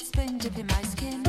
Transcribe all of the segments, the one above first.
favorite spoon in my skin.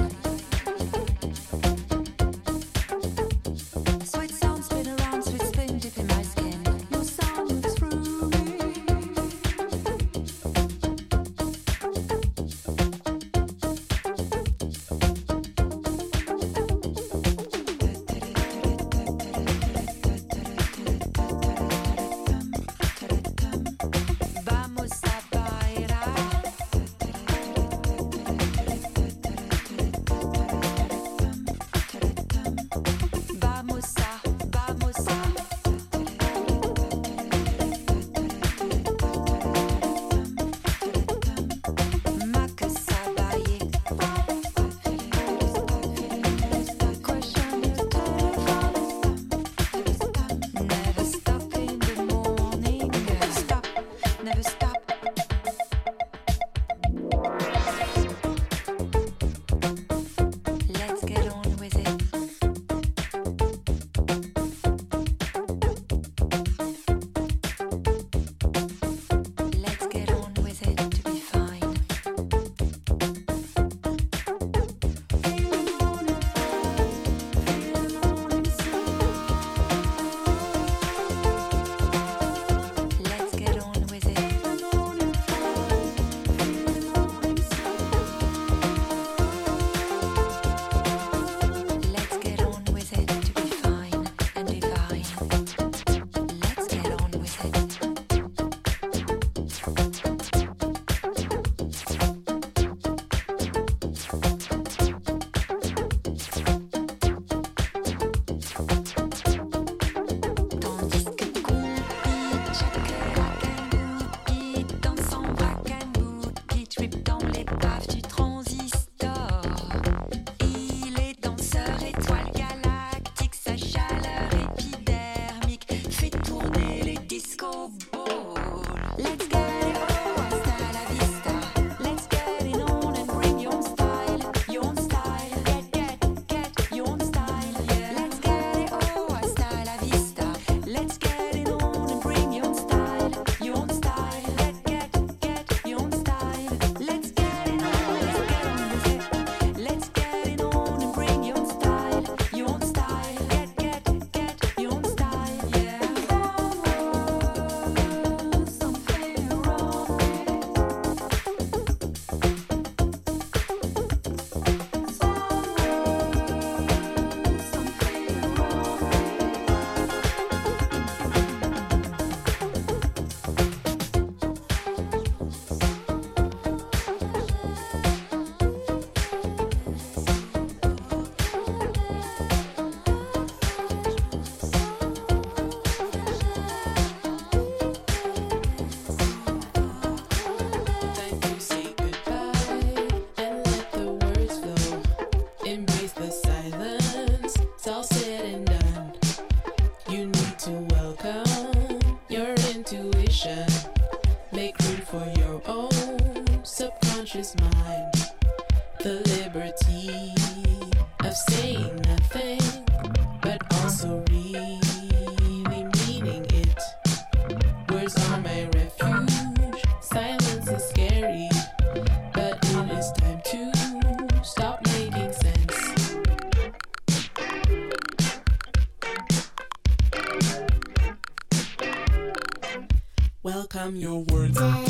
time your words.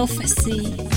Prophecy.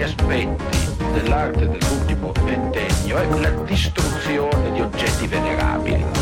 degli aspetti dell'arte dell'ultimo ventennio è la distruzione di oggetti venerabili.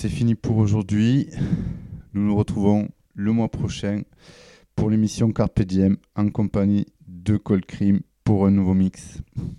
C'est fini pour aujourd'hui. Nous nous retrouvons le mois prochain pour l'émission Carpe Diem en compagnie de Cold Cream pour un nouveau mix.